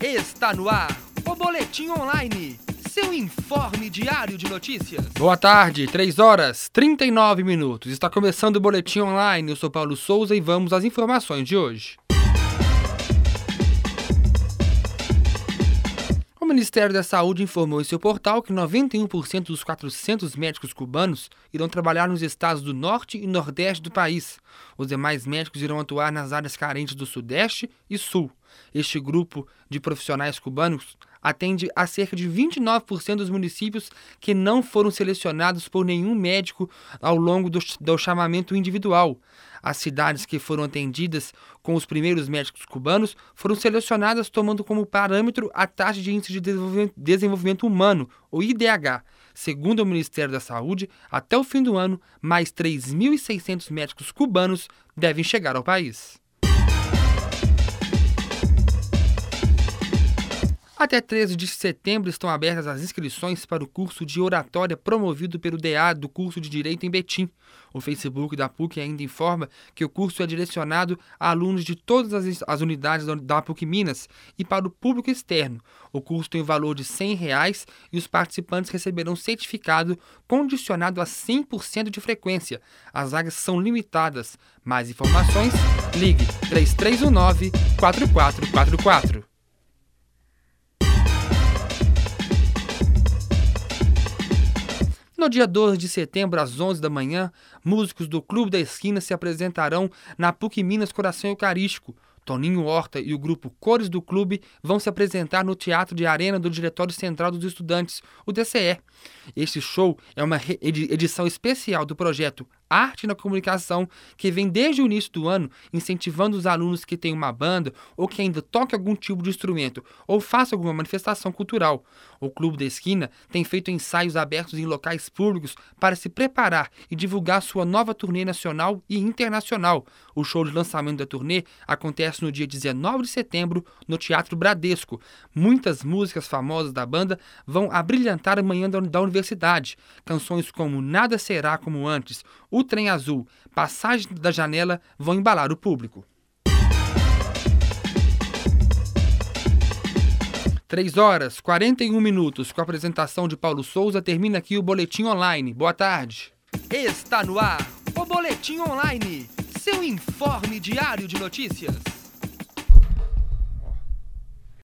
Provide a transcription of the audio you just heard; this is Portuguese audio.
Está no ar o Boletim Online, seu informe diário de notícias. Boa tarde, 3 horas 39 minutos. Está começando o Boletim Online. Eu sou Paulo Souza e vamos às informações de hoje. O Ministério da Saúde informou em seu portal que 91% dos 400 médicos cubanos irão trabalhar nos estados do norte e nordeste do país. Os demais médicos irão atuar nas áreas carentes do sudeste e sul. Este grupo de profissionais cubanos atende a cerca de 29% dos municípios que não foram selecionados por nenhum médico ao longo do, do, chamamento individual. As cidades que foram atendidas com os primeiros médicos cubanos foram selecionadas tomando como parâmetro a taxa de índice de desenvolvimento, humano, o IDH. Segundo o Ministério da Saúde, até o fim do ano, mais 3.600 médicos cubanos devem chegar ao país. Até 13 de setembro estão abertas as inscrições para o curso de oratória promovido pelo DA do curso de Direito em Betim. O Facebook da PUC ainda informa que o curso é direcionado a alunos de todas as, unidades da PUC Minas e para o público externo. O curso tem o valor de 100 reais e os participantes receberão certificado condicionado a 100% de frequência. As vagas são limitadas. Mais informações? Ligue 3319 4444. No dia 12 de setembro, às 11 da manhã, músicos do Clube da Esquina se apresentarão na PUC Minas Coração Eucarístico. Toninho Horta e o grupo Cores do Clube vão se apresentar no Teatro de Arena do Diretório Central dos Estudantes, o DCE. Este show é uma edição especial do projeto Arte na Comunicação, que vem desde o início do ano incentivando os alunos que têm uma banda ou que ainda toquem algum tipo de instrumento ou façam alguma manifestação cultural. O Clube da Esquina tem feito ensaios abertos em locais públicos para se preparar e divulgar sua nova turnê nacional e internacional. O show de lançamento da turnê acontece no dia 19 de setembro no Teatro Bradesco. Muitas músicas famosas da banda vão abrilhantar a manhã da universidade. Canções como Nada Será Como Antes, o Trem Azul, Passagem da Janela vão embalar o público. 3 horas 41 minutos com a apresentação de Paulo Souza. Termina aqui o Boletim Online. Boa tarde. Está no ar o Boletim Online, seu informe diário de notícias.